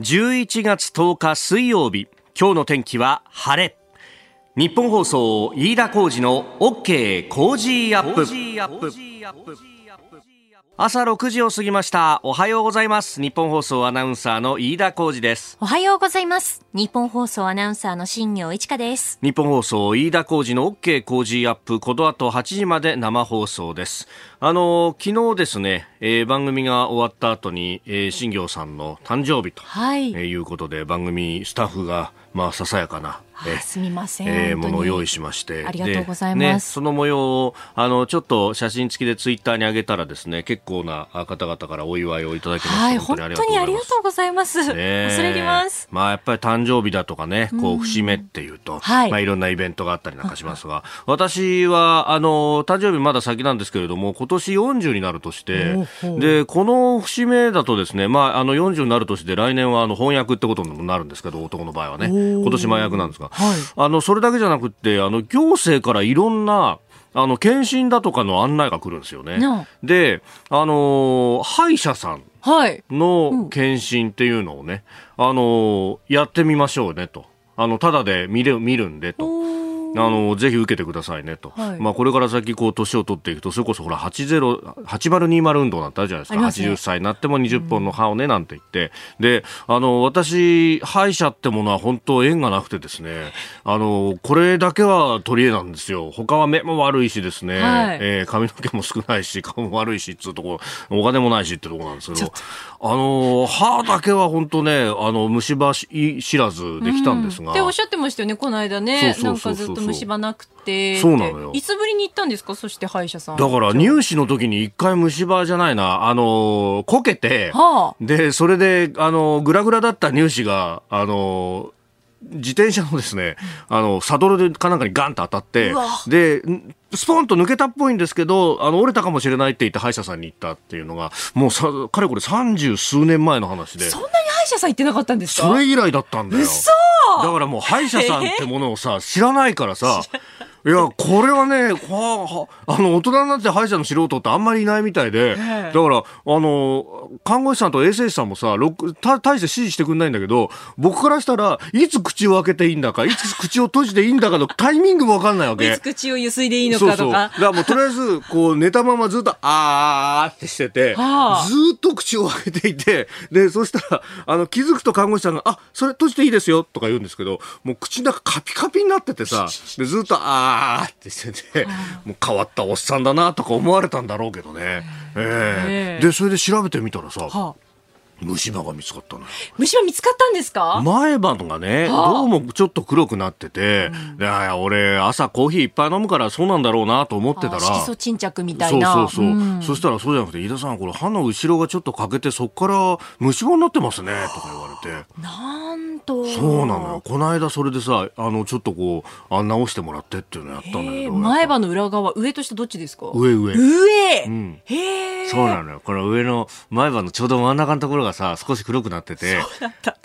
11月10日水曜日今日の天気は晴れ。ニッポン放送飯田浩司の OK! Cozy up!。朝6時を過ぎました。おはようございます。ニッポン放送アナウンサーの飯田浩司です。おはようございます。ニッポン放送アナウンサーの新行市佳です。ニッポン放送飯田浩司の OK! Cozy up!。この後8時まで生放送です。あの昨日ですね、えー、番組が終わった後に、えー、新行さんの誕生日と、はい。えー、いうことで番組スタッフがまあささやかなえすみません、えー、ものを用意しまして。ありがとうございます、ね、その模様をあのちょっと写真付きでツイッターに上げたらですね結構な方々からお祝いをいただきました、はい、本当にありがとうございます、ね、恐れ入ります。まあやっぱり誕生日だとかねこう節目っていうと、うん、はい。まあいろんなイベントがあったりなんかしますが私はあの誕生日まだ先なんですけれども今年40になるとしてでこの節目だとですねまああの40になる年で来年はあの翻訳ってことになるんですけど男の場合はね今年前役なんですが、はい、あのそれだけじゃなくてあの行政からいろんなあの検診だとかの案内が来るんですよね。で、あのー、歯医者さんの検診っていうのをね、はいうん、あのー、やってみましょうねと。あの、ただで見る、見るんでと。あのぜひ受けてくださいねと、はい、まあ、これから先こう年を取っていくとそれこそほら80 8020運動なんてあるじゃないですか、ね、80歳になっても20本の歯をねなんて言って、うん、であの私歯医者ってものは本当縁がなくてですね。あのこれだけは取り柄なんですよ。他は目も悪いしですね、はい、えー、髪の毛も少ないし顔も悪いしっつうとこお金もないしってとこなんですけど。あの歯だけは本当ねあの虫歯知らずできたんですが、うん、っておっしゃってましたよねこの間ね。なんかずっと虫歯なくてそう。なのよ。いつぶりに行ったんですか？そして歯医者さん。だから入試の時に一回虫歯じゃないな。あのこけて、はあ、でそれであのグラグラだった乳歯があの自転車のですね、あの、サドルでかなんかにガンと当たって、で、スポンと抜けたっぽいんですけど、あの、折れたかもしれないって言って歯医者さんに行ったっていうのが、もうさ、かれこれ三十数年前の話で。そんなに歯医者さん行ってなかったんですか？それ以来だったんだよ。だからもう歯医者さんってものをさ、知らないからさ、いや、これはね、はあ、あの、大人になって歯医者の素人ってあんまりいないみたいで、だから、あの、看護師さんと衛生士さんもさ、た大して指示してくんないんだけど、僕からしたらいつ口を開けていいんだか、いつ口を閉じていいんだかの タイミングもわかんないわけ。いつ口をゆすいでいいのかとか。そうそうだからもうとりあえず、こう、寝たままずっと、あーってしてて、はあ、ずっと口を開けていて、で、そしたら、あの、気づくと看護師さんが、あ、それ閉じていいですよ、とか言うんですけど、もう口の中カピカピになっててさ、でずっと、あーーってしてて、もう変わったおっさんだなとか思われたんだろうけどね。えー、で、それで調べてみたらさ、はあ虫歯が見つかったの虫歯見つかったんですか？前歯がね、はあ、どうもちょっと黒くなってて、うん、いや俺朝コーヒーいっぱい飲むからそうなんだろうなと思ってたら色素沈着みたいな。そうそうそう、うん、そしたらそうじゃなくて飯田さんこれ歯の後ろがちょっと欠けてそこから虫歯になってますねとか言われて。なんと。そうなのよ。この間それでさあのちょっとこうあ直してもらってっていうのやったんだけど前歯の裏側上と下どっちですか？上上。上、うん、へえそうなのよ。この上の前歯のちょうど真ん中のところがさ少し黒くなってて。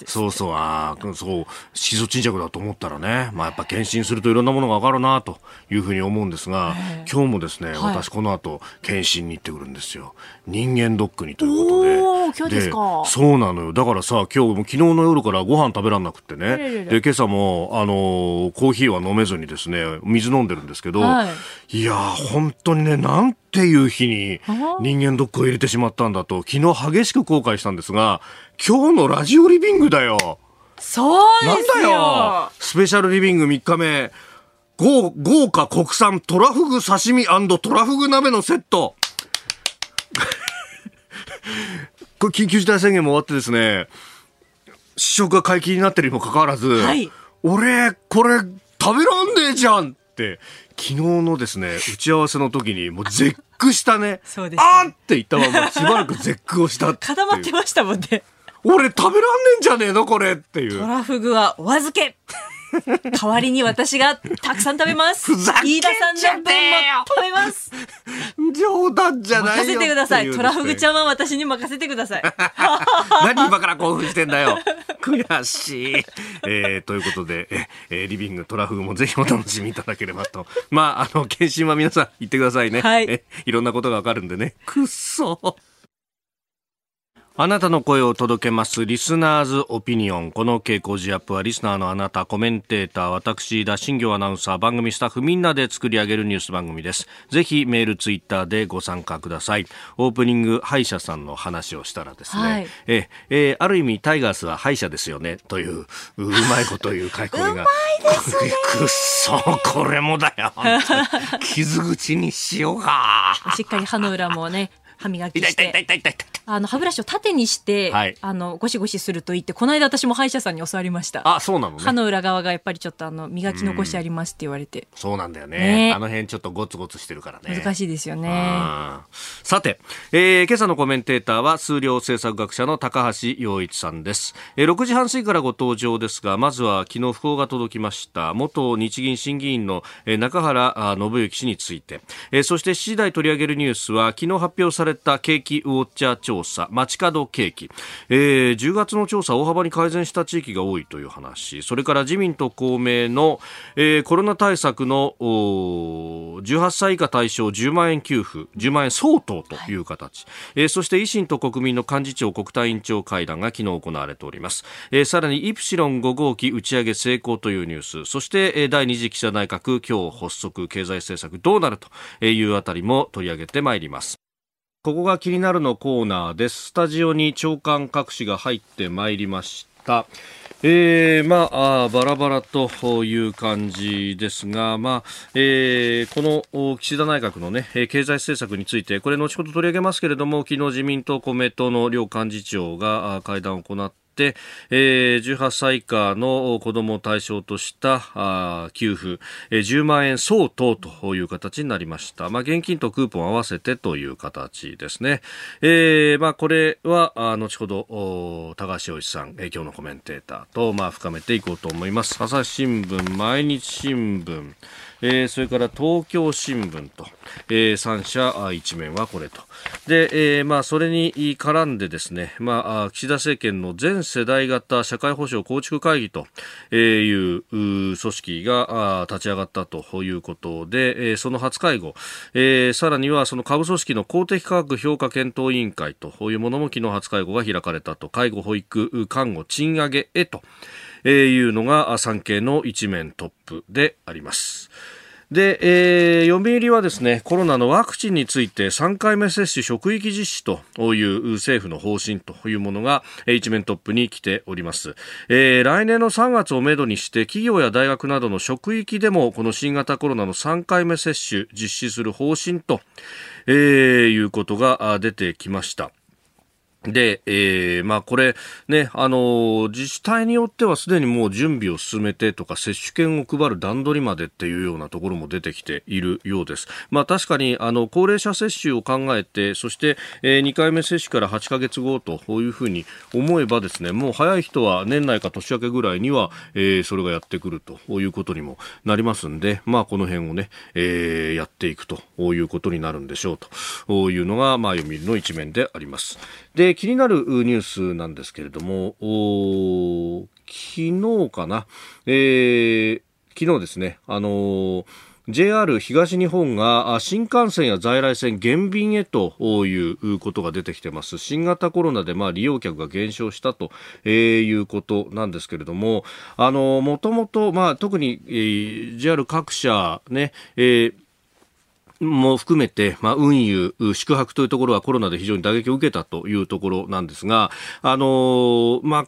そうそうああそう色素沈着だと思ったらね、まあ、やっぱ検診するといろんなものが分かるなというふうに思うんですが今日もですね、はい、私この後検診に行ってくるんですよ。人間ドックにということで。今日ですか。そうなのよ。だからさ今日も昨日の夜からご飯食べられなくてね。で今朝もあのコーヒーは飲めずにですね水飲んでるんですけど、はい、いや本当にねなんていう日に人間ドックを入れてしまったんだと昨日激しく後悔したんですが今日のラジオリビングだよ。そうなんだよ。スペシャルリビング3日目。豪豪華国産トラフグ刺身トラフグ鍋のセット。これ緊急事態宣言も終わってですね試食が解禁になってるにもかかわらず、はい、俺これ食べらんねえじゃんって昨日のですね、打ち合わせの時に、もう絶句したね。そうです、ね、あって言ったまま、しばらく絶句をした固まってましたもんね。俺食べらんねえんじゃねえのこれっていう。トラフグはお預け代わりに私がたくさん食べます。飯田さんの分も食べます。冗談じゃないよ。任せてください。トラフグちゃんは私に任せてください。何今から興奮してんだよ。悔しい。えー、ということで、えー、リビングトラフグもぜひお楽しみいただければと。まあ、あの、検診は皆さん言ってくださいね。はい。えいろんなことがわかるんでね。くっそあなたの声を届けます。リスナーズオピニオン。この傾向ジアップは、リスナーのあなた、コメンテーター、私、田新行アナウンサー、番組スタッフみんなで作り上げるニュース番組です。ぜひ、メール、ツイッターでご参加ください。オープニング、歯医者さんの話をしたらですね、はい、え、えある意味、タイガースは歯医者ですよね、という、うまいこと言う書き込みが。うまいですね。くっそ、これもだよ。傷口にしようか。しっかり歯の裏もね、歯磨きして。あの歯ブラシを縦にして、はい、あのゴシゴシするといいってこの間私も歯医者さんに教わりました。あそうなの、ね、歯の裏側がやっぱりちょっとあの磨き残しありますって言われて、そうなんだよね、ね、あの辺ちょっとゴツゴツしてるからね。難しいですよね。さて、えー、今朝のコメンテーターは数量政策学者の高橋洋一さんです、えー、6時半過ぎからご登場ですがまずは昨日訃報が届きました元日銀審議員の、えー、中原信之氏について、えー、そして7時台取り上げるニュースは昨日発表された景気ウォッチャー調査街角ド景気、えー、10月の調査大幅に改善した地域が多いという話。それから自民と公明の、えー、コロナ対策の18歳以下対象10万円給付10万円相当という形、はい、えー、そして維新と国民の幹事長国対委員長会談が昨日行われております、えー、さらにイプシロン5号機打ち上げ成功というニュース。そして、えー、第2次岸田内閣今日発足経済政策どうなるというあたりも取り上げてまいりますここが気になるのコーナーです。スタジオに長官各紙が入ってまいりました。えー、まああ、バラバラという感じですが、まあえー、この岸田内閣の、ね、経済政策について、これ、後ほど取り上げますけれども、昨日自民党、公明党の両幹事長が会談を行って、えー、18歳以下の子どもを対象としたあ給付、えー、10万円相当という形になりました。まあ、現金とクーポン合わせてという形ですね。えー、まあ、これは、あ後ほど、高橋洋一さん、えー、今日のコメンテーターと、まあ、深めていこうと思います。朝日新聞、毎日新聞、えー、それから東京新聞と、えー、3社一面はこれと。で、えー、まあ、それに絡んでですね、まあ、岸田政権の全世代型社会保障構築会議という組織が立ち上がったということで、その初会合、えー、さらにはその下部組織の公的価格評価検討委員会というものも昨日初会合が開かれたと、介護、保育、看護、賃上げへと。えー、いうのが産経の一面トップであります。で、えー、読売はですね、コロナのワクチンについて3回目接種職域実施という政府の方針というものが一面トップに来ております。えー、来年の3月をめどにして企業や大学などの職域でもこの新型コロナの3回目接種実施する方針と、えー、いうことが出てきました。で、えー、まあこれね、あの自治体によってはすでにもう準備を進めてとか接種券を配る段取りまでっていうようなところも出てきているようです。まあ確かにあの高齢者接種を考えて、そして、えー、2回目接種から8ヶ月後というふうに思えばですね、もう早い人は年内か年明けぐらいには、えー、それがやってくるということにもなりますんで、まあこの辺をね、えー、やっていくということになるんでしょうというのが、まあ読売の一面であります。で、気になるニュースなんですけれども、昨日かな、えー、昨日ですね、あのー JR 東日本が新幹線や在来線減便へということが出てきてます。新型コロナでまあ利用客が減少したということなんですけれどもあのもともとま特に JR 各社ね、えーも含めて、まあ、運輸、宿泊というところはコロナで非常に打撃を受けたというところなんですが、あのー、まあ、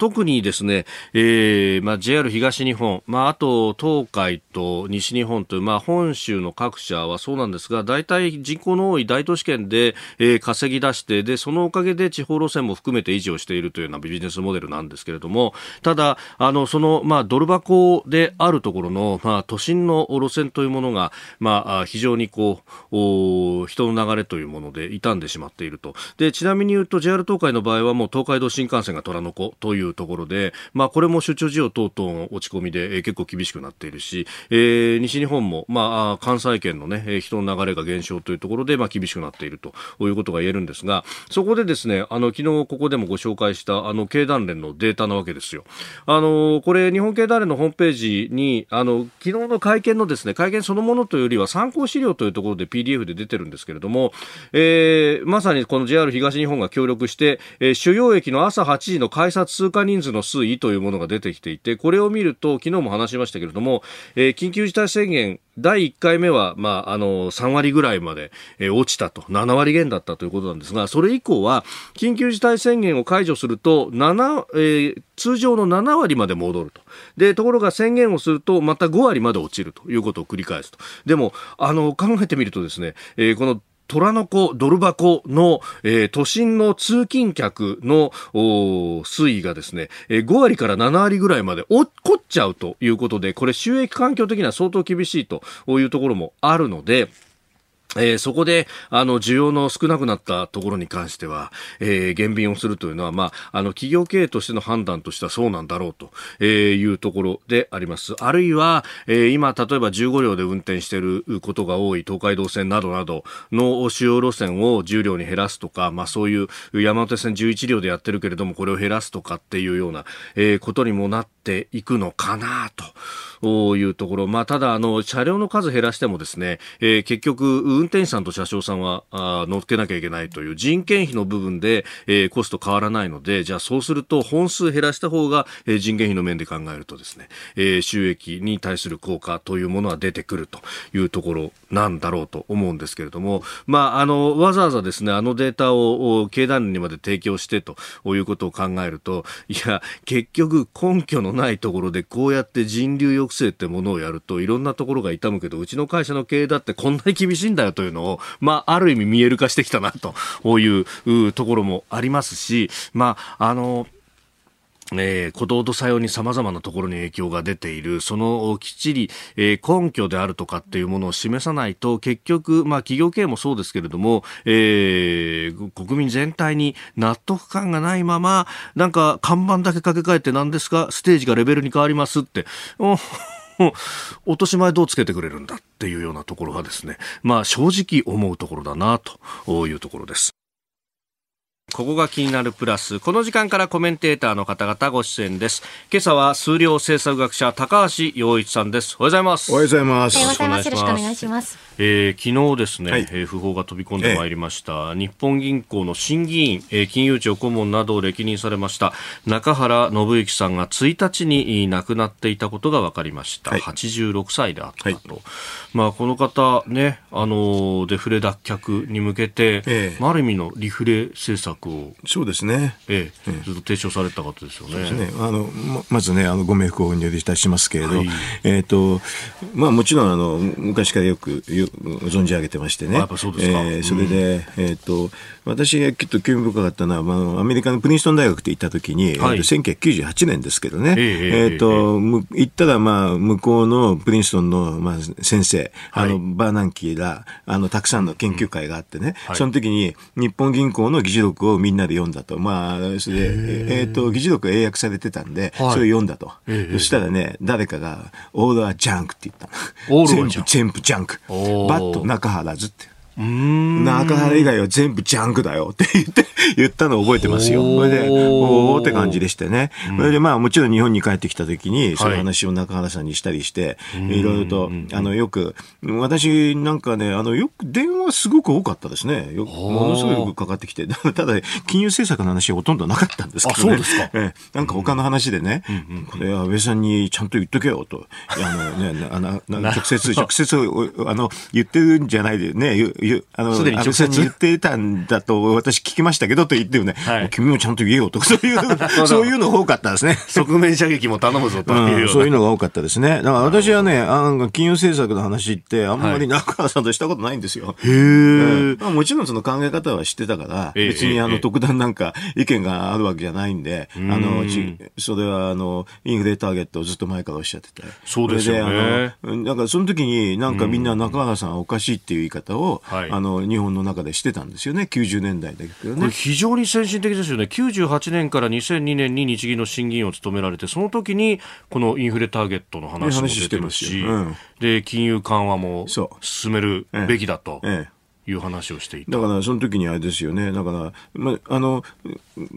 特にですね、えーまあ、JR 東日本、まあ、あと東海と西日本という、まあ、本州の各社はそうなんですが大体人口の多い大都市圏で、えー、稼ぎ出してでそのおかげで地方路線も含めて維持をしているというようなビジネスモデルなんですけれどもただあのその、まあ、ドル箱であるところの、まあ、都心の路線というものが、まあ、非常にこう人の流れというもので傷んでしまっていると。でちなみに言うと JR 東海の場合はもう東海道新幹線が虎の子といういうところで、まあ、これも出張需要等々の落ち込みで、えー、結構厳しくなっているし、えー、西日本も、まあ、関西圏のね、人の流れが減少というところで、まあ、厳しくなっているということが言えるんですが、そこでですね、あの、昨日ここでもご紹介した、あの、経団連のデータなわけですよ。あの、これ、日本経団連のホームページに、あの、昨日の会見のですね、会見そのものというよりは参考資料というところで PDF で出てるんですけれども、えー、まさにこの JR 東日本が協力して、えー、主要駅の朝8時の改札通過人数の推移というものが出てきていて、これを見ると、昨日も話しましたけれども、えー、緊急事態宣言第1回目は、まあ、あの、3割ぐらいまで、えー、落ちたと、7割減だったということなんですが、それ以降は、緊急事態宣言を解除すると、7、えー、通常の7割まで戻ると。で、ところが宣言をすると、また5割まで落ちるということを繰り返すと。でも、あの、考えてみるとですね、えー、この虎の子、ドル箱の、えー、都心の通勤客の推移がですね、えー、5割から7割ぐらいまで落っこっちゃうということで、これ収益環境的には相当厳しいというところもあるので、えー、そこで、あの、需要の少なくなったところに関しては、えー、減便をするというのは、まあ、あの、企業経営としての判断としてはそうなんだろうと、えー、いうところであります。あるいは、えー、今、例えば15両で運転していることが多い東海道線などなどの主要路線を10両に減らすとか、まあ、そういう山手線11両でやってるけれども、これを減らすとかっていうような、えー、ことにもなっていくのかなと。いうところ、まあ、ただあの車両の数減らしてもですね、えー、結局運転手さんと車掌さんはあ乗っけなきゃいけないという人件費の部分で、えー、コスト変わらないのでじゃあそうすると本数減らした方が、えー、人件費の面で考えるとですね、えー、収益に対する効果というものは出てくるというところなんだろうと思うんですけれども、まあ、あのわざわざですねあのデータを経団連にまで提供してということを考えるといや結局根拠のないところでこうやって人流抑制ってものをやるといろんなところが痛むけどうちの会社の経営だってこんなに厳しいんだよというのを、まあ、ある意味見える化してきたなというところもありますし、まあ、あのえー、鼓動と作用に様々なところに影響が出ている、そのきっちり、えー、根拠であるとかっていうものを示さないと、結局、まあ企業経営もそうですけれども、えー、国民全体に納得感がないまま、なんか看板だけ掛け替えて何ですか、ステージがレベルに変わりますって、落とし前どうつけてくれるんだっていうようなところがですね、まあ正直思うところだなというところです。ここが気になるプラス。この時間からコメンテーターの方々ご出演です。今朝は数量政策学者高橋洋一さんです。おはようございます。おはようございます。よろしくお願いします。えー、昨日ですね、はい、えー、訃報が飛び込んでまいりました、え日本銀行の審議員、えー、金融庁顧問などを歴任されました中原信之さんが1日に亡くなっていたことが分かりました。はい、86歳であったと。はい、まあ、この方ね、あのデフレ脱却に向けて、えー、ある意味のリフレ政策を。そうですね、ええ。ずっと提唱された方ですよね。ね。あのままずねあのご冥福をお祈りいたしますけれど、はい、えっ、ー、とまあもちろんあの昔からよくよ存じ上げてましてね。そえー、それで、うん、えっ、ー、と私がきっと興味深かったのは、まあ、アメリカのプリンストン大学って行った時に、はい、1998年ですけどね、えっ、ー、と、行ったら、まあ、向こうのプリンストンの、まあ、先生、はい、あの、バーナンキら、あの、たくさんの研究会があってね、うん。はい、その時に、日本銀行の議事録をみんなで読んだと。まあ、それで、えっ、ー、と、議事録英訳されてたんで、それを読んだと。そしたらね、誰かが、 All are junk って言ったの。全部、全部ジャンク。 But 中原's って。中原以外は全部ジャンクだよって言って、言ったのを覚えてますよ。それで、おおって感じでしてね。それでまあもちろん日本に帰ってきた時に、そういう話を中原さんにしたりして、いろいろと、あの、よく、私なんかね、あの、よく電話すごく多かったですね。よものすごくかかってきて。ただ、金融政策の話はほとんどなかったんですけどね。そうですか。えなんか他の話でね、これは安倍さんにちゃんと言っとけよと。あのね、あの、直接、直接、あの、言ってるんじゃないでね、あの、安倍さんに言ってたんだと私聞きましたけどと言ってもね、はい、君もちゃんと言えよとか、そうい う、そういうのが多かったですね。側面射撃も頼むぞという、うん、そういうのが多かったですね。だから私はね、あの金融政策の話ってあんまり中川さんとしたことないんですよ。へえ、まあ、もちろんその考え方は知ってたから、別にあの特段なんか意見があるわけじゃないんで、あの、それはあの、インフレターゲットをずっと前からおっしゃってて。そうですよね。だからその時になんかみんな中川さんはおかしいっていう言い方を、はい、あの日本の中でしてたんですよね、90年代だけどね。非常に先進的ですよね、98年から2002年に日銀の審議員を務められて、その時にこのインフレターゲットの話も出てますし、うん、で金融緩和も進めるべきだと。ええいう話をしていた。だからその時にあれですよね、だから、まあ、あの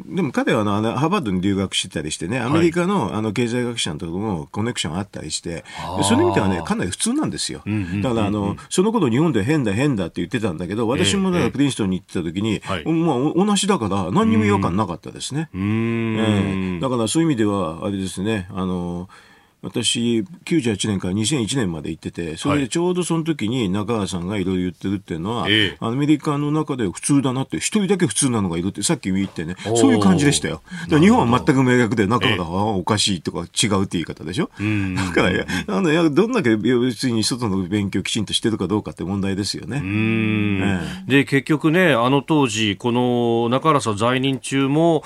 でも彼はあのハーバードに留学してたりしてね、アメリカの,、あの経済学者のところもコネクションあったりして、その意味ではね、かなり普通なんですよ。だからあの、その頃日本で変だ、変だって言ってたんだけど、私もだからプリンストンに行ってた時に、えまあ、同じだから、何にも違和感なかったですね。えー、だからそういう意味では、あれですね、あの私、98年から2001年まで行ってて、それでちょうどその時に中川さんがいろいろ言ってるっていうのは、はい、アメリカの中で普通だなって、一人だけ普通なのがいるって、さっき言ってね、そういう感じでしたよ。日本は全く明確で、中川はおかしいとか違うって言い方でしょ？だから、あのやどんだけ別に外の勉強きちんとしてるかどうかって問題ですよね。ええ、で、結局ね、あの当時、この中原さん在任中も、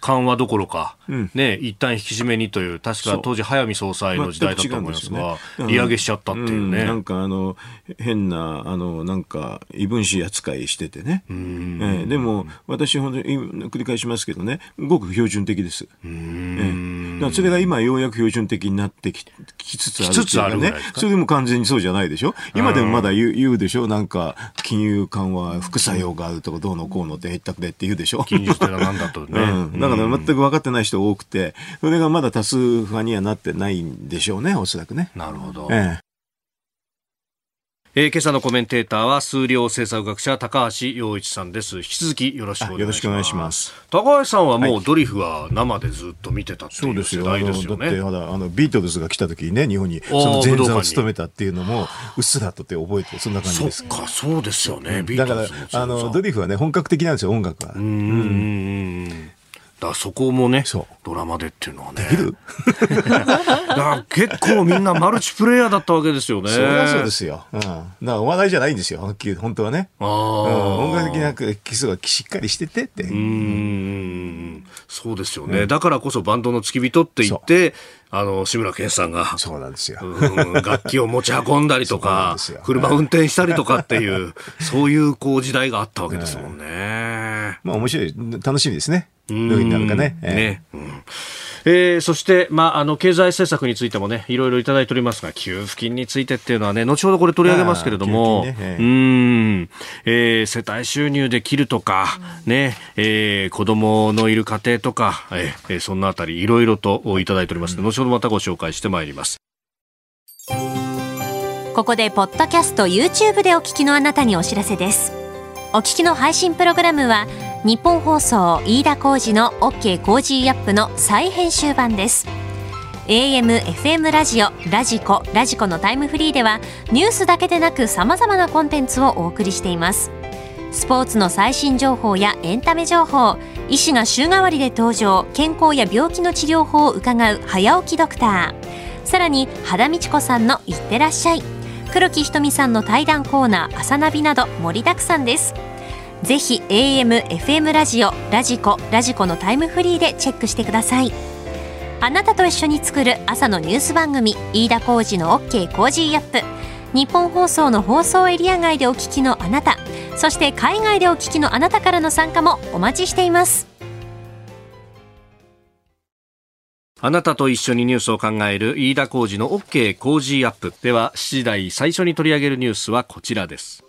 緩和どころか、うん、ね、一旦引き締めにという、確か当時、早見総裁の時代だと思いますが、すね、利上げしちゃったっていうね。うん、なんかあの、変な、あの、なんか、異分子扱いしててね。えー、でも、私、本当に繰り返しますけどね、ごく標準的です。えー、それが今、ようやく標準的になってききつつあるっていうかね、それでも完全にそうじゃないでしょ？今でもまだ言う言うでしょ、なんか、金融緩和、副作用があるとか、どうのこうのってへったくれって言うでしょ？金融ってのは何だと？ね。うん、だから全く分かってない人多くて、それがまだ多数派にはなってないんでしょうね、おそらくね。なるほど。えええー、今朝のコメンテーターは数量政策学者高橋洋一さんです。引き続きよろしくお願いします。高橋さんはもうドリフは生でずっと見てたっていう世代ですよね、はい、だってあのビートルズが来た時にね日本にその前座を務めたっていうのもうっすらとって覚えてそんな感じです。そっかそうですよね。だからあのドリフはね本格的なんですよ音楽は。うん。うんだそこもねドラマでっていうのはね。できる？だ結構みんなマルチプレイヤーだったわけですよね。そりゃそうですよ、うん、だからお笑いじゃないんですよ。本当はね。あ、うん、音楽的な基礎がしっかりしててって。うんそうですよね、うん、だからこそバンドの付き人って言ってあの志村けんさんがそうなんですよ、楽器を持ち運んだりとか車運転したりとかっていうそういうこう時代があったわけですもんね、まあ面白い。楽しみですね。どういうふうになるかね。ね、うんえー、そして、まあ、あの経済政策についてもねいろいろいただいておりますが給付金についてっていうのはね後ほどこれ取り上げますけれども、ね。えー、うん。えー、世帯収入で切るとか、ねえー、子供のいる家庭とか、えー、そんなあたりいろいろといただいておりますので、後ほどまたご紹介してまいります。ここでポッドキャスト YouTube でお聞きのあなたにお知らせです。お聞きの配信プログラムは日本放送飯田浩司の OK コージーアップの再編集版です。AM、FM ラジオ、 radiko、radiko のタイムフリーではニュースだけでなく様々なコンテンツをお送りしています。スポーツの最新情報やエンタメ情報医師が週替わりで登場健康や病気の治療法を伺う早起きドクター。さらに羽田美智子さんのいってらっしゃい。黒木ひとみさんの対談コーナー朝ナビなど盛りだくさんです。ぜひ AM、FM ラジオ、 radiko、radiko のタイムフリーでチェックしてください。あなたと一緒に作る朝のニュース番組、飯田浩司の OK Cozy up。ニッポン放送の放送エリア外でお聞きのあなた、そして海外でお聞きのあなたからの参加もお待ちしています。あなたと一緒にニュースを考える飯田浩二の OK コージーアップ。では、7時台最初に取り上げるニュースはこちらです。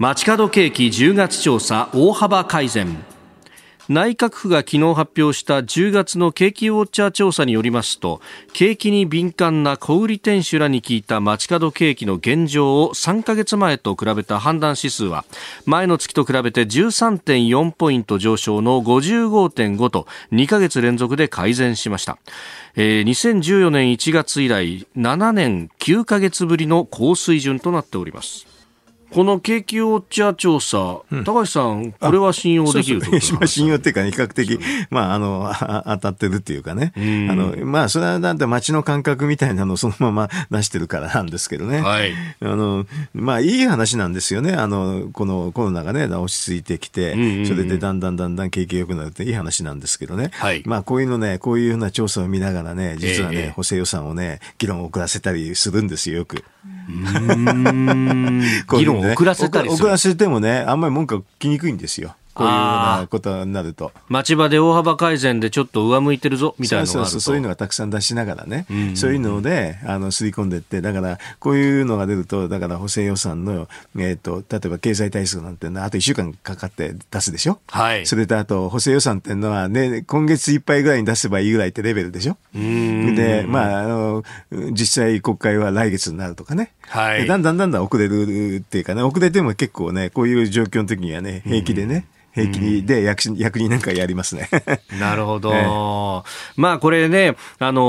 街角景気10月調査大幅改善。内閣府が昨日発表した10月の景気ウォッチャー調査によりますと景気に敏感な小売店主らに聞いた街角景気の現状を3ヶ月前と比べた判断指数は前の月と比べて13.4ポイント上昇の55.5と2ヶ月連続で改善しました、えー、2014年1月以来7年9ヶ月ぶりの高水準となっております。この景気ウォッチャー調査、うん、高橋さん、これは信用できるとそうそう 信用っていうか、ね、比較的、まあ、あの、当たってるっていうかね。あの、まあ、それはだって街の感覚みたいなのをそのまま出してるからなんですけどね。はい。あの、まあ、いい話なんですよね。あの、このコロナがね、落ち着いてきて、それでだんだんだんだん景気良くなるっていい話なんですけどね。はい。まあ、こういうのね、こういうふうな調査を見ながらね、実はね、えー、補正予算をね、議論を遅らせたりするんですよ、よく。議論を遅らせたりする。遅らせてもね、あんまり文句は聞きにくいんですよ。こういうようなことになると。町場で大幅改善でちょっと上向いてるぞみたいなそうそうそういうのがたくさん出しながらね、うん。うんうん、そういうのであの刷り込んでいって、だからこういうのが出ると、だから補正予算の、えーと、例えば経済対策なんていうのは、あと1週間かかって出すでしょ、はい、それとあと補正予算っていうのは、ね、今月いっぱいぐらいに出せばいいぐらいってレベルでしょ？で、まああの、実際国会は来月になるとかね、はい、だんだんだんだん遅れるっていうかね、遅れても結構ね、こういう状況の時にはね、平気でね、うん平気で役,、うん、役人なんかやりますね。なるほど。えー、まあこれね、あの、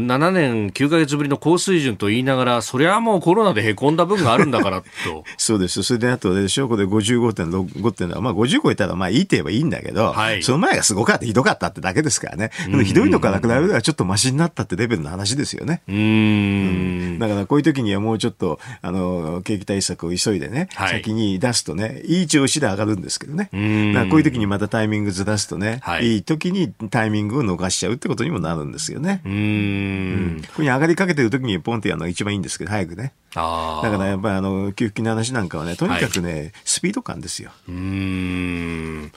7年9か月ぶりの高水準と言いながら、それはもうコロナでへこんだ分があるんだからと。そうです。それであとでしょ、これ55.65っていうのは、まあ50超えたらまあいいって言えばいいんだけど、はい、その前がすごかった、ひどかったってだけですからね。ひどいのから比べればちょっとマシになったってレベルの話ですよね。うんうんだからこういう時にはもうちょっと、あの、景気対策を急いでね、はい、先に出すとね、いい調子で上がるんですけどね。うんだからこういう時にまたタイミングずらすとね、はい、いい時にタイミングを逃しちゃうってことにもなるんですよね。うんうんここに上がりかけてる時にポンってやるのが一番いいんですけど、早くね。あだからやっぱりあの給付金の話なんかはね、とにかくね、はい、スピード感ですよ。うん。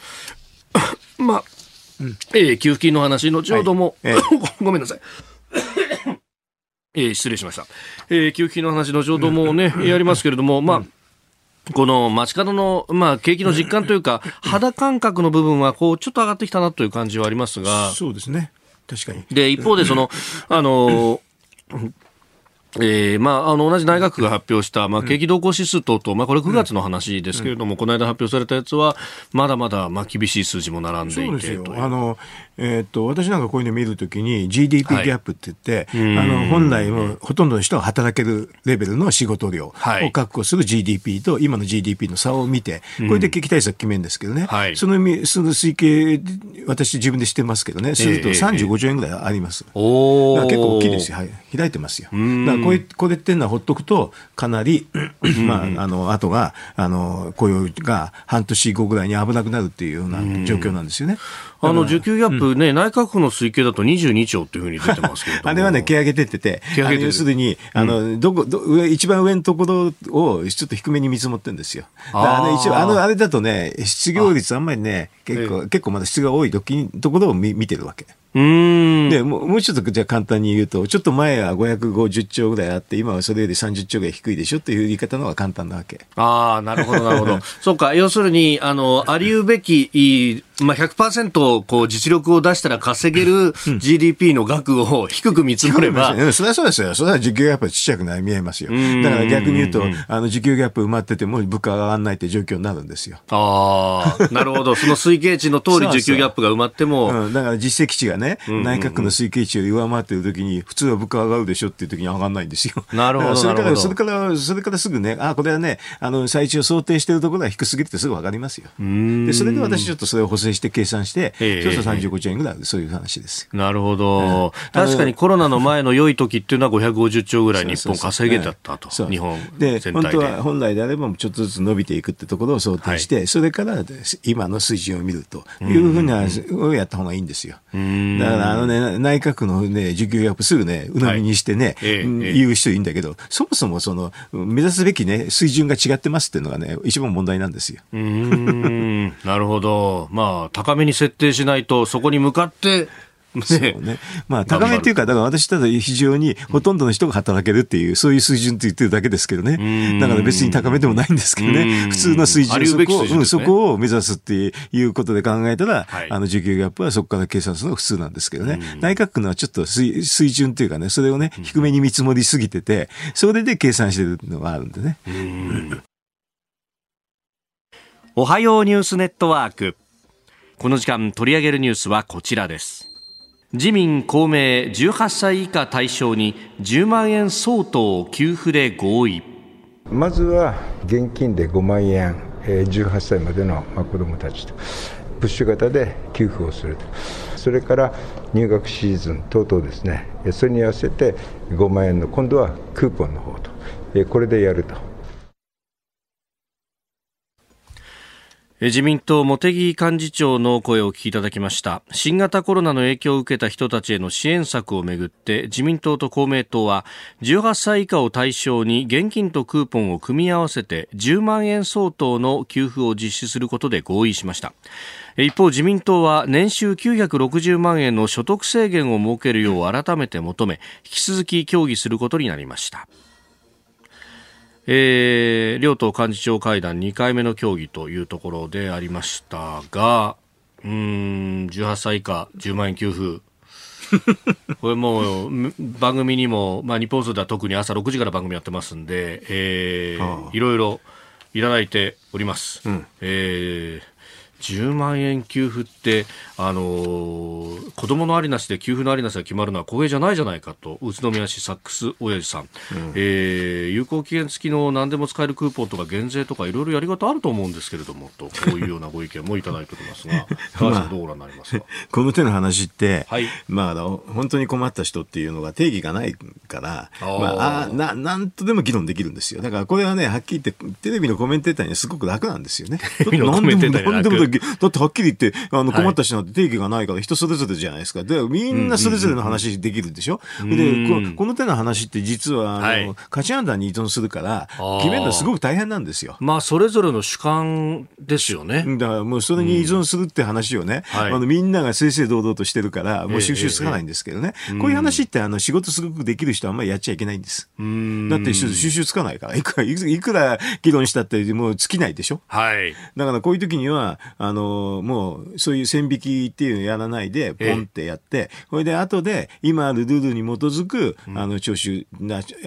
まあ、うん、えー、給付金の話、後ほども、はいえー、ごめんなさい。えー、失礼しました。えー、給付金の話、後ほどもね、やりますけれども、まあ、この街角の、まあ、景気の実感というか、肌感覚の部分は、こう、ちょっと上がってきたなという感じはありますが。そうですね。確かに。で、一方で、その、あの、えーまあ、あの同じ内閣が発表した、まあ、景気動向指数等々、まあ、これ9月の話ですけれども、この間発表されたやつは、まだまだ、まあ、厳しい数字も並んでいてあの、えー、っと私なんかこういうの見るときに GDP ギャップって言って、はい、あの本来もほとんどの人が働けるレベルの仕事量を確保する GDP と今の GDP の差を見て、これで景気対策決めるんですけどね、はい、そのその推計、私自分で知ってますけどね、すると35兆円ぐらいあります。えー、結構大きいですよ、はい、開いてますよ。だからこうこれっていうのはほっとくと、かなり、まあ、あの、後が、あの、雇用が半年後ぐらいに危なくなるっていうような状況なんですよね。あの、需給ギャップね、うん、内閣府の推計だと22兆っていうふうに出てますけどあれはね、毛上げてってて、要するに、あの、どこ、ど上、一番上のところをちょっと低めに見積もってるんですよ。あの、一応、あの、あれだとね、失業率あんまりね、結構、結構まだ質が多い時ところを見見てるわけ。うんでもうもうちょっとじゃあ簡単に言うと、ちょっと前は550兆ぐらいあって、今はそれより30兆ぐらい低いでしょっていう言い方の方が簡単なわけ。ああ、なるほど、なるほど。そうか、要するに、あの、ありうべき、まあ100%こう実力を出したら稼げる GDP の額を低く見積もれば。うん、それはそうですよ。それは需給ギャップちっちゃくない見えますよ。だから逆に言うと、あの、需給ギャップ埋まってても物価が上がらないって状況になるんですよ。ああ、なるほど。その推計値の通り需給ギャップが埋まっても。うん、だから実績値がね、内閣の推計値より上回ってる時に、普通は物価上がるでしょっていう時に上がらないんですよ。なるほど。それから、それから、それからすぐね、あ、これはね、あの、最中想定してるところは低すぎるってすぐわかりますよ。で、それで私ちょっとそれを補正して計算して、で、そうすると35兆円ぐらいそういう話です。なるほど、確かにコロナの前の良い時っていうのは550兆ぐらい日本稼げだったと、日本で本当は本来であればちょっとずつ伸びていくってところを想定して、はい、それから今の水準を見るというふうなをやった方がいいんですよ。だからあのね、内閣のね、需給ギャップすぐね、鵜呑みにしてね、はい、言う人いるんだけど、そもそもその、目指すべきね、水準が違ってますっていうのがね、一番問題なんですよ。うん、なるほど。まあ、高めに設定しないと、そこに向かって、ね、そうね。まあ、高めっていうか、だから私ただ非常にほとんどの人が働けるっていう、そういう水準って言ってるだけですけどね。だから別に高めでもないんですけどね。普通の水準、そこを、そこを目指すっていうことで考えたら、はい、あの、需給ギャップはそこから計算するのが普通なんですけどね。内閣のはちょっと水水準っていうかね、それをね、低めに見積もりすぎてて、それで計算してるのがあるんでね。おはようニュースネットワーク。この時間取り上げるニュースはこちらです自民公明18歳以下対象に10万円相当給付で合意。まずは現金で5万円18歳までの子どもたちとプッシュ型で給付をすると。それから入学シーズン等々ですね。それに合わせて5万円の今度はクーポンの方とこれでやると。自民党茂木幹事長の声をお聞きいただきました。新型コロナの影響を受けた人たちへの支援策をめぐって自民党と公明党は18歳以下を対象に現金とクーポンを組み合わせて10万円相当の給付を実施することで合意しました。一方自民党は年収960万円の所得制限を設けるよう改めて求め引き続き協議することになりました。えー、両党幹事長会談2回目の協議というところでありましたが、うん、18歳以下10万円給付。これもう番組にも、まあ、日本数では特に朝6時から番組やってますんで、えー、いろいろいただいております。うん、えー10万円給付って、あのー、子供のありなしで給付のありなしが決まるのは公平じゃないじゃないかと宇都宮市サックス親父さん、うん、えー、有効期限付きの何でも使えるクーポンとか減税とかいろいろやり方あると思うんですけれどもとこういうようなご意見もいただいておりますが 高橋さんどうご覧になりますか、この手の話って、はい、まあ、本当に困った人っていうのが定義がないから、まあ、あななんとでも議論できるんですよ。だからこれはねはっきり言ってテレビのコメンテーターにはすごく楽なんですよね。テレビのコメンテーターに楽だってはっきり言って、あの困った人なんて定義がないから人それぞれじゃないですか。で、みんなそれぞれの話できるでしょ。でこ、この手の話って実は、あの、はい、価値判断に依存するから、決めるのすごく大変なんですよ。まあ、それぞれの主観ですよね。だからもうそれに依存するって話をね、あのみんなが正々堂々としてるから、もう収集つかないんですけどね。こういう話ってあの仕事すごくできる人はあんまりやっちゃいけないんです。だって収集つかないから。いくら、いくら議論したってもう尽きないでしょ。はい。だからこういう時には、あの、もうそういう線引きっていうのをやらないで、ポンってやって、それで後で今あるルールに基づく、あの、徴収、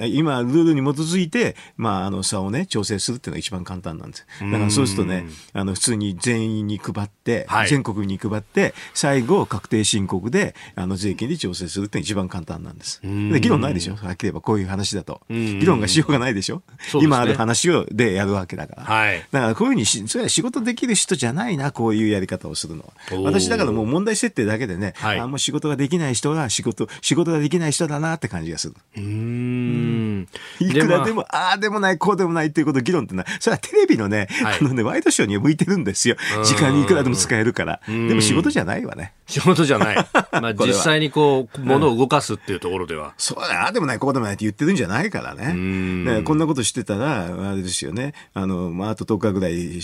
今あるルールに基づいて、まあ、あの、差をね、調整するっていうのが一番簡単なんです。だからそうするとね、あの、普通に全員に配って、全国に配って、最後、確定申告で、あの、税金で調整するって一番簡単なんです。で、議論ないでしょ？はっきり言えばこういう話だと。議論がしようがないでしょ？今ある話を、でやるわけだから。はい。だからこういうふうにし、それは仕事できる人じゃないな、こういうやり方をするのは。私だからもう問題設定だけでね、はい、あもう仕事ができない人は仕事、仕事ができない人だなって感じがする。うん。いくらでも、ああでもない、こうでもないっていうこと議論ってのは、それはテレビのね、はい、あのね、ワイドショーに向いてるんですよ。時間にいくらでも使えるから。でも仕事じゃないわね。仕事じゃない。まあ実際にこう、ものを動かすっていうところでは。そうだ、ああでもない、こうでもないって言ってるんじゃないからね。こんなことしてたら、あれですよね。あの、まあ、あと10日ぐらい、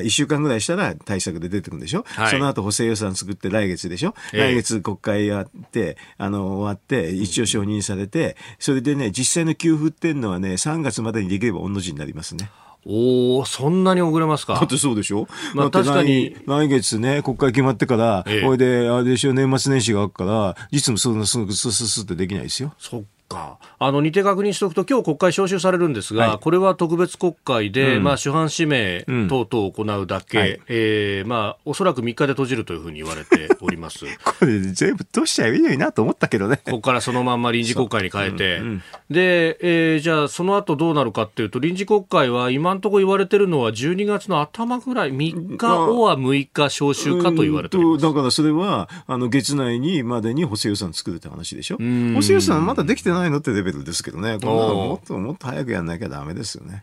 1週間ぐらいしたら対策で出てくるんでしょ、はい、その後補正予算作って来月でしょ、えー、来月国会やってあの終わって一応承認されてそれでね実際の給付っていうのはね3月までにできれば御の字になりますね。おお、そんなに遅れますか？だってそうでしょ？まあ確かに来月ね国会決まってから、ええ、これであれでしょ？年末年始があるから実務そんなすぐスススってできないですよ。そっか。あの、似て確認しておくと、今日国会召集されるんですが、はい、これは特別国会で、うん、まあ、主犯指名等々を行うだけ、うんはい、えー、まあ、おそらく3日で閉じるというふうに言われて おります。これ全部閉しちゃえばいいのになと思ったけどね。ここからそのまんま臨時国会に変えて、うんうん、で、えー、じゃあ、その後どうなるかっていうと、臨時国会は今のところ言われてるのは12月の頭ぐらい、3日おは6日召集かと言われてお。だからそれは、あの、月内にまでに補正予算作るって話でしょ。補正予算まだできてないのってレベルですけどね、このもっともっと早くやんなきゃだめですよね。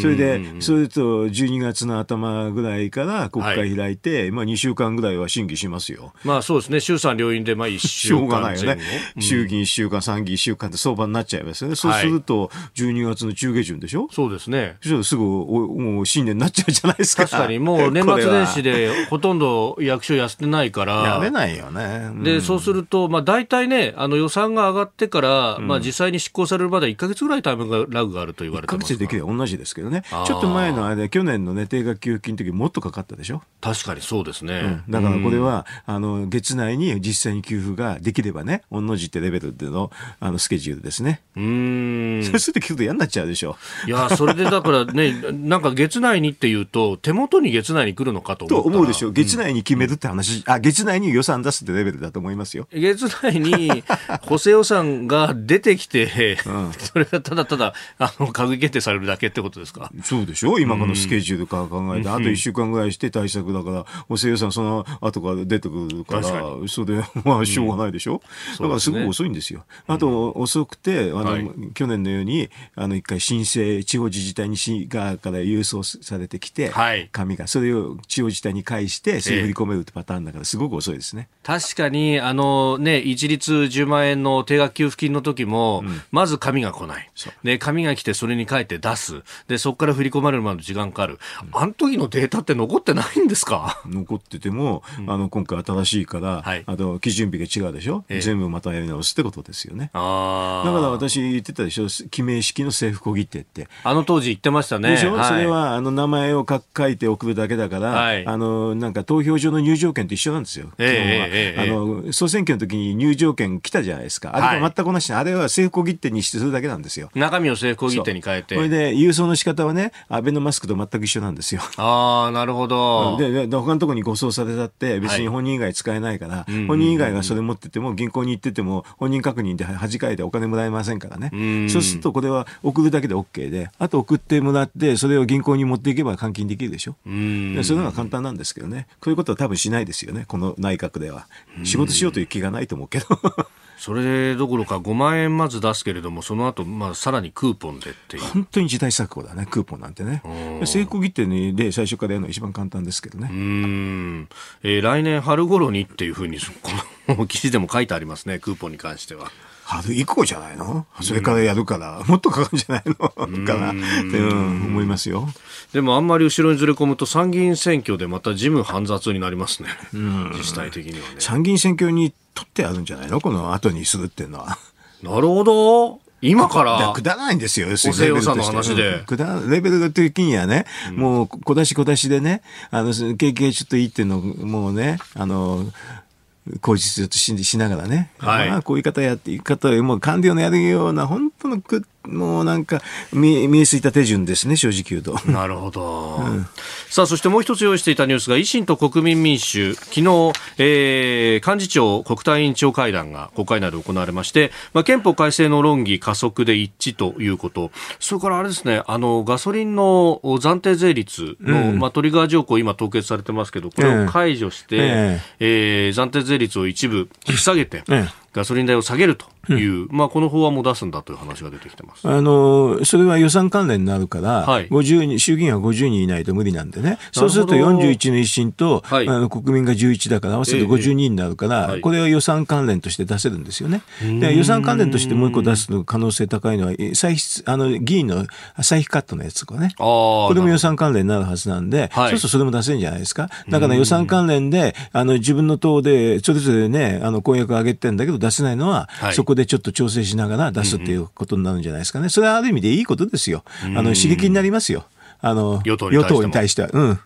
それで、それと12月の頭ぐらいから国会開いて、はい、まあ2週間ぐらいは審議しますよ。まあそうですね、衆参両院でまあ1週間。しょうがないよね。衆議院1週間、参議院1週間って相場になっちゃいますよね。そうすると、12月の中下旬でしょ？そうですね。そすぐもう新年になっちゃうじゃないですか。確かにもう年末年始でほとんど役所休んでないから。やめないよね。うん、で、そうすると、まあ大体ね、あの予算が上がってから、まあ実際に執行されるまで1か月ぐらいタイムラグがあると言われてます1か月できれば同じですけどね、ちょっと前の間、去年の、ね、定額給付金の時もっとかかったでしょ？確かにそうですね。うん、だからこれは、あの月内に実際に給付ができればね、御の字ってレベルでのあのスケジュールですね。うん。そうすると聞くと嫌になっちゃうでしょ？いや、それでだからね、なんか月内にっていうと、手元に月内に来るのかと思と思うでしょ？月内に決めるって話、うん、あ、月内に予算出すってレベルだと思いますよ。月内に補正予算が出出てきて、うん、それがただただあの閣議決定されるだけってことですか？そうでしょ？今このスケジュールから考えて、あと1週間ぐらいして対策だから補正予算その後から出てくるからそれまあしょうがないでしょ、うん、だからすごく遅いんですよ。あと遅くてあの、はい、去年のようにあの一回申請地方自治体に市側から郵送されてきて、はい、紙がそれを地方自治体に返して振り込めるってパターンだからすごく遅いですね。確かにあのね一律10万円の定額給付金の時も、うん、まず紙が来ない。で紙が来てそれに書いて出す。でそこから振り込まれるまで時間かかる。うん、あの時のデータって残ってないんですか？残ってても、あの今回新しいから、はい、あと基準日が違うでしょ？えー、全部またやり直すってことですよね。あだから私言ってたでしょ？記名式の政府小切手って。あの当時言ってましたね。でしょ？はい、それはあの名前を書いて送るだけだから、はい、あのなんか投票所の入場券と一緒なんですよ。えー、あの総選挙の時に入場券来たじゃないですか。あれと全く同じ、あれは政府小切手にしてするだけなんですよ。中身を政府小切手に変えて。それで郵送の仕方はね、アベノマスクと全く一緒なんですよ。ああ、なるほど。で、で他のところに誤送されたって、別に本人以外使えないから、はい、本人以外がそれ持ってても、銀行に行ってても、本人確認で恥かいてお金もらえませんからね。うそうすると、これは送るだけで OK で、あと送ってもらって、それを銀行に持っていけば換金できるでしょ。うそういうのが簡単なんですけどね。こういうことは多分しないですよね、この内閣では。仕事しようという気がないと思うけど。それどころか5万円まず出すけれども、その後、まあさらにクーポンでっていう。本当に時代錯誤だね、クーポンなんてね。成功切手で最初からやるのが一番簡単ですけどね。うん。えー、来年春頃にっていうふうに、この記事でも書いてありますね、クーポンに関しては。春以降じゃないの？それからやるから、もっとかかるんじゃないの？かなって、うん、思いますよ。でもあんまり後ろにずれ込むと参議院選挙でまた事務煩雑になりますね。うん、自治体的にはね。参議院選挙に取ってあるんじゃないの？この後にするっていうのは。なるほど。今からくだらないんですよ、要するに。補正予算の話で。くだレベル的にはね、うん、もう小出し小出しでね、あの、経験ちょっといいっていうのもうね、あの、口実とししながらね、はい、まあ、こういう方やって、いう方もう官僚のやるような、本当のくもうなんか見見えすいた手順ですね、正直言うと。なるほど、うん、さあ、そしてもう一つ用意していたニュースが、維新と国民民主、昨日、えー、幹事長国対委員長会談が国会内で行われまして、まあ、憲法改正の論議加速で一致ということ、それからあれですね、あのガソリンの暫定税率の、うん、まあ、トリガー条項、今、凍結されてますけど、これを解除して、えー、えー、暫定税率を一部引き下げて、えーガソリン代を下げるという、うん、まあ、この法案も出すんだという話が出てきてます。あのそれは予算関連になるから、はい、50衆議院は50人いないと無理なんでね、そうすると41の維新と、はい、あの国民が11だから、合わせると52になるから、えー、これは予算関連として出せるんですよね。で予算関連としてもう一個出す可能性高いのは、歳出あの議員の歳費カットのやつとかね、これも予算関連になるはずなんで、はい、そうするとそれも出せるんじゃないですか。だから予算関連で、あの自分の党でそれぞれね、あの公約を上げてるんだけど、出せないのは、はい、そこでちょっと調整しながら出すっていうことになるんじゃないですかね。それはある意味でいいことですよ。あの刺激になりますよ。あの与党に対しては。うん。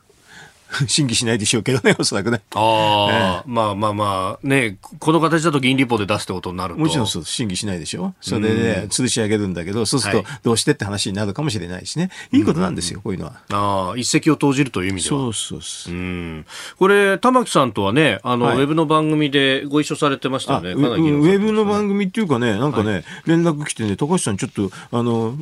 審議しないでしょうけどね、おそらくね。ああ、えまあまあまあ、ね、この形だと議員立法で出すってことになると。もちろんそう、審議しないでしょ。それで、ね、吊るし上げるんだけど、そうすると、どうしてって話になるかもしれないしね。いいことなんですよ、こういうのは。ああ、一石を投じるという意味では。そうそうそう。うん。これ、玉木さんとはね、あの、はい、ウェブの番組でご一緒されてましたよね。ウェブの番組っていうかね、なんかね、はい、連絡来てね、高橋さんちょっと、あの、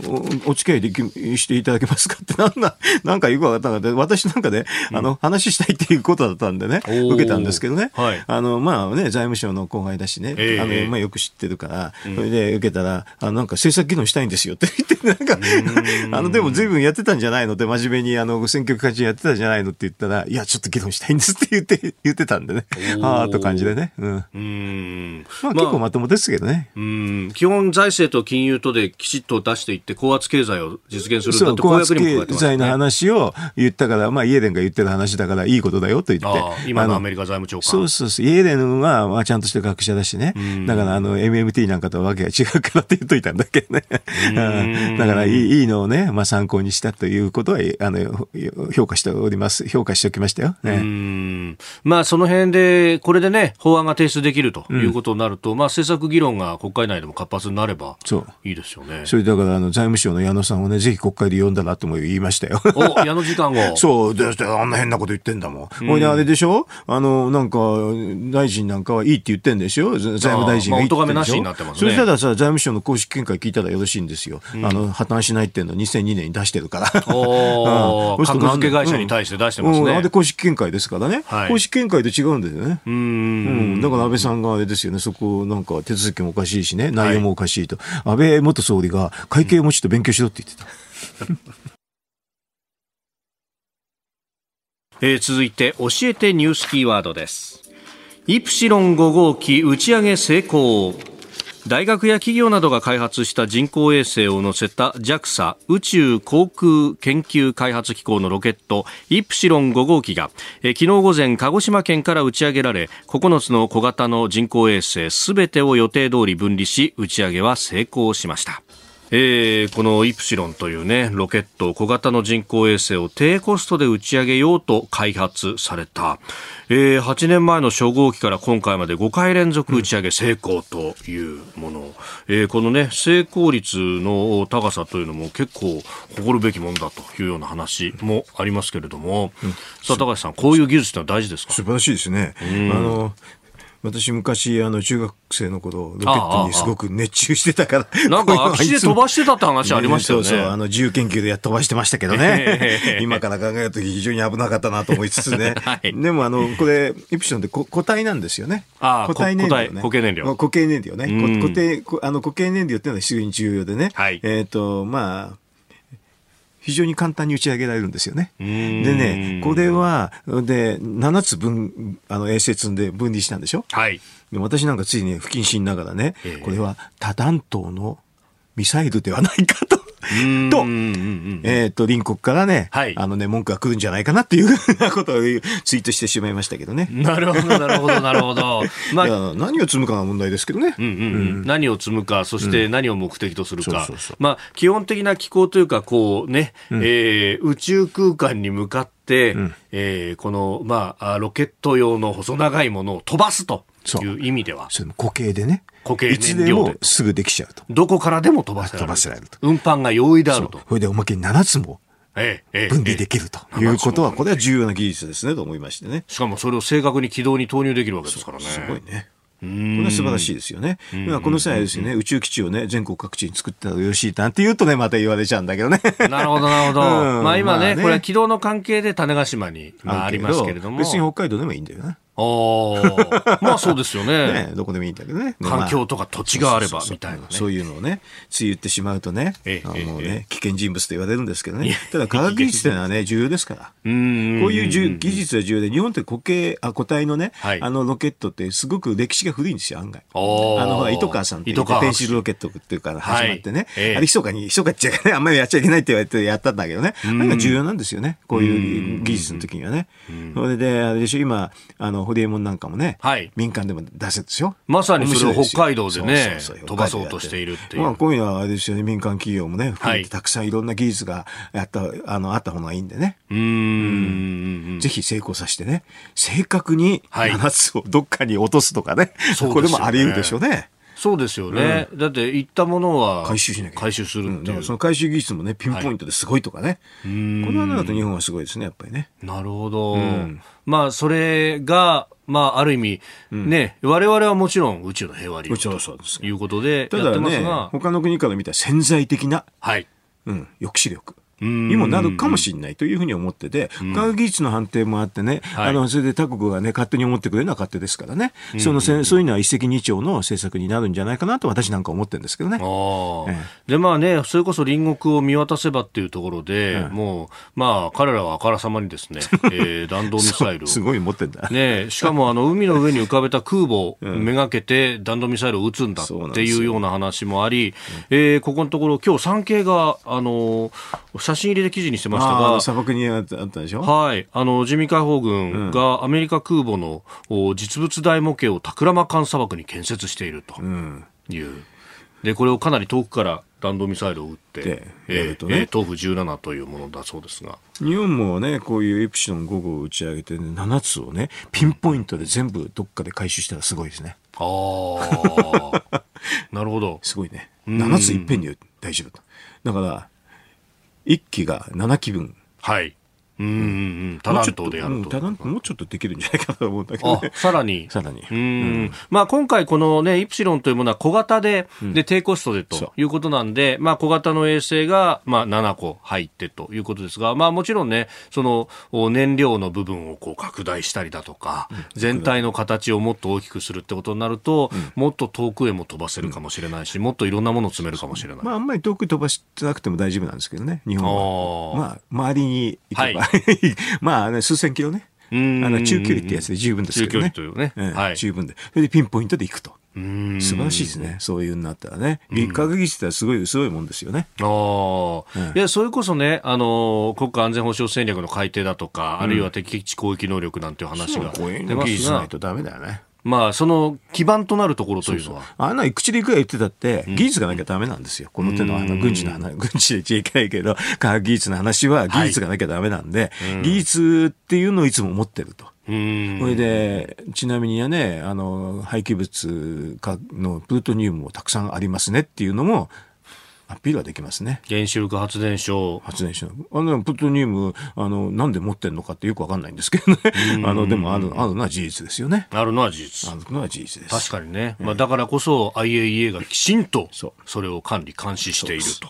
おお付き合いできしていただけますかって、なんだ、なんかよくわかったかった。私なんかね、あの、話したいっていうことだったんでね、受けたんですけどね、はい、あの、まあね、財務省の後輩だしね、えー、あの、まあよく知ってるから、それで受けたら、あの、なんか政策議論したいんですよって言って、なん。か、あの、でも随分やってたんじゃないのって、真面目に、あの、選挙区会やってたんじゃないのって言ったら、いや、ちょっと議論したいんですって言って、言ってたんでね、ああ、と感じでね、うん。うん。まあ結構まともですけどね。うん。基本財政と金融とできちっと出していって、高圧経済を実現するそう、高圧経済の話を言ったから、まあ、イエレンが言ってる話だからいいことだだよと言って。今のアメリカ財務長官。そうそうそう。イエレンは、まあ、ちゃんとした学者だしね。だから、あの、MMT なんかとはわけが違うからって言っといたんだけどね。だからいい、いいのをね、まあ、参考にしたということは、あの、評価しております。評価しておきましたよ。ね、まあ、その辺で、これでね、法案が提出できるということになると、うん、まあ、政策議論が国会内でも活発になれば、そう。いいですよね。それだから、あの、財務省の矢野さんをね、ぜひ国会で呼んだらとも言いましたよ。お、矢野時間を。そう、で、あんな変ななこと言ってんだもん。ほ、うんであれでしょ？あの、なんか、大臣なんかはいいって言ってんでしょ？財務大臣がいいって言ってんでしょ、まあ、ね、そしたらさ、財務省の公式見解聞いたらよろしいんですよ。うん、あの、破綻しないっていうのを2002年に出してるから。お格 付け会社に対して出してますね。うん、あれ公式見解ですからね。はい、公式見解と違うんですよね。うん,、だから安倍さんがあれですよね、そこなんか手続きもおかしいしね、内容もおかしいと。はい、安倍元総理が会計もちょっと勉強しろって言ってた。えー、続いて教えてニュースキーワードです。イプシロン5号機打ち上げ成功。大学や企業などが開発した人工衛星を乗せた JAXA 宇宙航空研究開発機構のロケットイプシロン5号機が、え昨日午前鹿児島県から打ち上げられ9つの小型の人工衛星すべてを予定通り分離し打ち上げは成功しました。えー、このイプシロンというね、ロケット、小型の人工衛星を低コストで打ち上げようと開発された。えー、8年前の初号機から今回まで5回連続打ち上げ成功というもの。うん、えー、このね、成功率の高さというのも結構誇るべきものだというような話もありますけれども、うん、さあ、高橋さん、こういう技術ってのは大事ですか？素晴らしいですね。うん、あの、私昔あの中学生の頃ロケットにすごく熱中してたから なんか空き地で飛ばしてたって話ありましたよね。そうそうあの自由研究でや飛ばしてましたけどね。今から考えると非常に危なかったなと思いつつね、はい、でもあのこれイプシロンって固体なんですよね。固体燃料ね。固形燃料。固形燃料ね。固定あの固形燃料っていうのは非常に重要でね、はい、えっ、ー、とまあ非常に簡単に打ち上げられるんですよね。でね、これは、で、7つ分、あの、衛星積んで分離したんでしょ？はい。で私なんかついに不謹慎ながらね、これは多弾頭のミサイルではないかとと、えっ、ー、と、隣国からね、はい、あのね、文句が来るんじゃないかなっていうふうなことをツイートしてしまいましたけどね。なるほど、なるほど、なるほど。まあ、何を積むかが問題ですけどね。うんうんうん、何を積むか、そして何を目的とするか。まあ、基本的な機構というか、こうね、うん、えー、宇宙空間に向かって、うん、えー、この、まあ、ロケット用の細長いものを飛ばすという意味では。固形でね。固形燃料で。すぐできちゃうと。どこからでも飛ばせられる。飛ばせられると。運搬が容易であると。それでおまけに7つも。分離できるということは、これは重要な技術ですねと思いましてね。しかもそれを正確に軌道に投入できるわけですからね。すごいね。これは素晴らしいですよね。この際ですね、宇宙基地をね、全国各地に作ったらよろしいなんて言うとね、また言われちゃうんだけどね。なるほど、なるほど。まあ今ね、これは軌道の関係で種子島に、あ、りますけれども。別に北海道でもいいんだよね。ああ、まあそうですよね ね。どこでもいいんだけどね。環境とか土地があればみたいな、ね、そういうのをね、つい言ってしまうとね、ええ、あのね、危険人物と言われるんですけどね。ただ科学技術というのはね、重要ですから。うんこういう技術は重要で、日本って固形、あ固体のね、はい、あのロケットってすごく歴史が古いんですよ、案外。あの、ほら、糸川さんってペンシルロケットっていうから始まってね。はい、あれ、ひそかに、ひそかっちゃね、あんまりやっちゃいけないって言われてやったんだけどね。あれが重要なんですよね。こういう技術の時にはね。それで、あれでしょ、今、あの、ホリエモンなんかもね、ね、はい、民間でも出せるでしょ？まさにそれを北海道でね飛ばそうとしているっていう。まあ、今夜はあれですよね、民間企業もね、含めてたくさんいろんな技術がやった、あの、あった方がいいんでね。うん。うん。ぜひ成功させてね、正確に7つをどっかに落とすとかね、はい、これもあり得るでしょうね。そうですよね、うん、だって行ったものは回収しなきゃ回収するっていう、うん、その回収技術もねピンポイントですごいとかね、はい、この辺だと日本はすごいですねやっぱりね。なるほど、うん、まあそれがまあ、ある意味、ね、われわれはもちろん宇宙の平和利用ということでやってますが、ね、他の国から見たら潜在的な、はい。うん、抑止力。にもなるかもしれないというふうに思ってて、科学技術の判定もあってね、あのそれで他国がね、勝手に思ってくれるのは勝手ですからね、そのそういうのは一石二鳥の政策になるんじゃないかなと私なんか思ってるんですけどね。ええ、で、まあね、それこそ隣国を見渡せばっていうところで、もう、まあ、彼らはあからさまにですね、えー、弾道ミサイルすごい持ってんだ。ね、しかもあの海の上に浮かべた空母 めがけて弾道ミサイルを撃つんだっていうような話もあり、えー、ここのところ、今日産経が、あの、写真入りで記事にしてましたが、砂漠にあったでしょ？はい。あの、人民解放軍がアメリカ空母の実物大模型をタクラマカン砂漠に建設していると。いう。で、これをかなり遠くから弾道ミサイルを撃って、えーとね、東風17というものだそうですが。日本もねこういうエプシロン5号を打ち上げて、ね、7つをねピンポイントで全部どっかで回収したらすごいですね。ああ なるほど。すごいね。7ついっぺんに大丈夫だから1機が7機分。はい。うん、うん、タラントでやると。もうちょっとできるんじゃないかと思うんだけど、ね、さらに。さらに。うん。まあ今回このね、イプシロンというものは小型で、で、低コストでということなんで、まあ小型の衛星が、まあ7個入ってということですが、まあもちろんね、その燃料の部分をこう拡大したりだとか、全体の形をもっと大きくするってことになると、もっと遠くへも飛ばせるかもしれないし、もっといろんなものを詰めるかもしれない。まああんまり遠く飛ばしてなくても大丈夫なんですけどね、日本は。まあ周りに行けば、はい、まあ、ね、数千キロね。あの中距離ってやつで十分ですけどね。中距離というね。はい、十分で。それでピンポイントで行くと。素晴らしいですね。そういうになったらね。科学技術ってすごい、すごいもんですよね。ああ、うん、いや、それこそね、あの、国家安全保障戦略の改定だとか、うん、あるいは敵基地攻撃能力なんていう話が出ますが。技術ないとダメだよね。まあ、その基盤となるところというのは。あんな口でいくら言ってたって、技術がなきゃダメなんですよ。この手のあの軍事の話、軍事で言っちゃいけないけど、科 学技術の話は技術がなきゃダメなんで、はい、技術っていうのをいつも持ってると。それで、ちなみにね、あの、廃棄物のプルトニウムもたくさんありますねっていうのも、アピールはできますね。原子力発電所。発電所。あの、プルトニウム、あの、なんで持ってんのかってよくわかんないんですけどね。あの、でもある、あるのは事実ですよね。あるのは事実。あるのは事実です。確かにね。まあ、だからこそ IAEA がきちんと、それを管理、監視していると。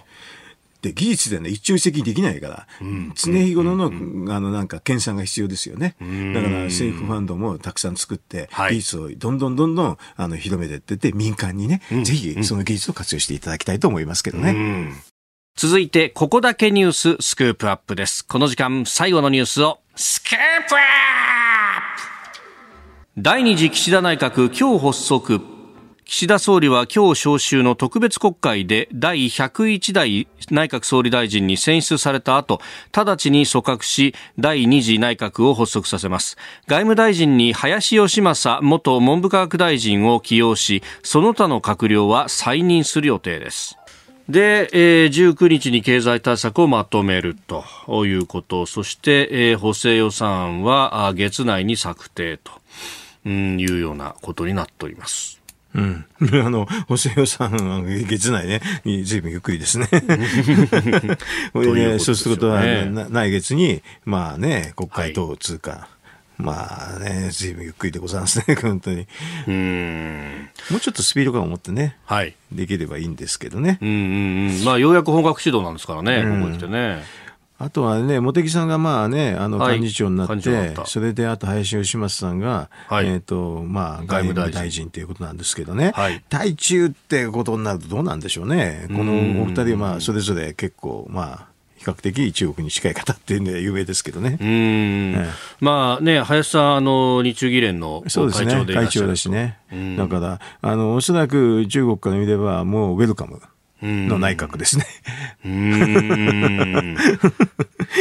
で技術でね一朝一夕できないから、うん、常日頃の、あのなんか研鑽が必要ですよね、だから政府ファンドもたくさん作って、技術をどんどんどんどんあの広めていってて民間にね、ぜひその技術を活用していただきたいと思いますけどね。続いて、ここだけニューススクープアップです。この時間、最後のニュースを、スクープアップ!第二次岸田内閣今日発足。岸田総理は今日召集の特別国会で第101代内閣総理大臣に選出された後、直ちに組閣し、第2次内閣を発足させます。外務大臣に林芳正元文部科学大臣を起用し、その他の閣僚は再任する予定です。で、えー、19日に経済対策をまとめるということ、そして、えー、補正予算は月内に策定というようなことになっております。うん。あの、補正予算、月内ね、ずいぶんゆっくりですね。これね、そうすると、来月に、まあね、国会等通過。はいまあね、ずいぶんゆっくりでございますね、本当に。うん。もうちょっとスピード感を持ってね、はい。できればいいんですけどね。うんうんうん。まあ、ようやく本格始動なんですからね、ここに来てね。あとはね、茂木さんがまあね、あの幹事長になって、はい、それであと林芳正さんが、はい、えっ、ー、と、まあ外務大臣。ということなんですけどね、はい、対中ってことになるとどうなんでしょうね。このお二人はまあそれぞれ結構まあ、比較的中国に近い方っていうのは有名ですけどね。うん、ええ、まあね、林さん、あの、日中議連の会長でいらっしゃるそうですね、会長だしね。だから、あの、おそらく中国から見ればもうウェルカム。の内閣ですね。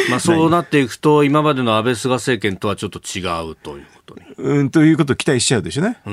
まあそうなっていくと、今までの安倍菅政権とはちょっと違うということに。うん、ということを期待しちゃうでしょうね。あ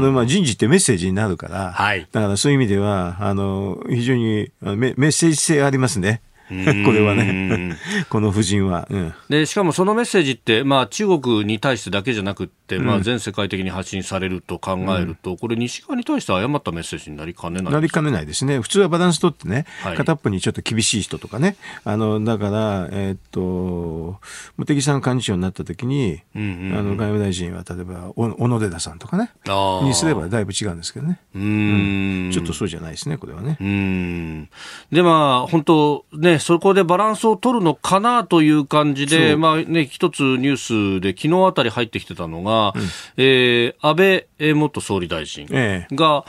の、まあ人事ってメッセージになるから、はい、だからそういう意味では、あの、非常にメメッセージ性ありますね。これはね、この夫人は、うん、で。しかもそのメッセージって、まあ、中国に対してだけじゃなくて、まあ、全世界的に発信されると考えると、うん、これ、西側に対して誤ったメッセージになりかねないなりかねないですね、普通はバランス取ってね、はい、片っぽにちょっと厳しい人とかね、あのだから、えー、っと、茂木さん幹事長になった時に、あの外務大臣は例えば小野寺さんとかね、にすればだいぶ違うんですけどね、うん、ちょっとそうじゃないですね、これはね。うん。で、まあ、本当ね、そこでバランスを取るのかなという感じで、まあね、一つニュースで昨日あたり入ってきてたのが、うん、えー、安倍元総理大臣が、え。え、あ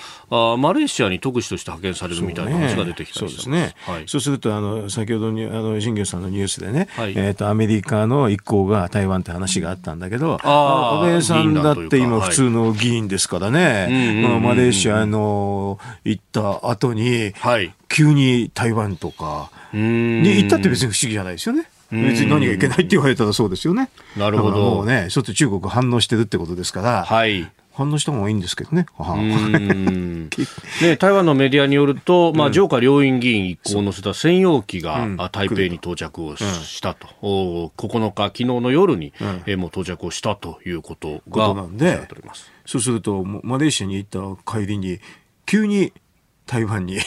マレーシアに特使として派遣されるみたいな話が出てきたそう、ね,、ですね、はい、そうするとあの先ほどにあの新業さんのニュースでね、はい、えーと、アメリカの一行が台湾って話があったんだけど、安倍さんだって今普通の議員ですからね、まあ、マレーシアの行った後に、はい、急に台湾とか、に行ったって別に不思議じゃないですよね。別に何がいけないって言われたらそうですよね。なるほど。もうね、ちょっと中国反応してるってことですから、はい。反応した方がいいんですけどね。ね台湾のメディアによると、まあ、上下両院議員一行を乗せた専用機が、台北に到着をしたと、うん、9日、昨日の夜に、うん、えもう到着をしたということがなんで、そうすると、マレーシアに行った帰りに、急に台湾に。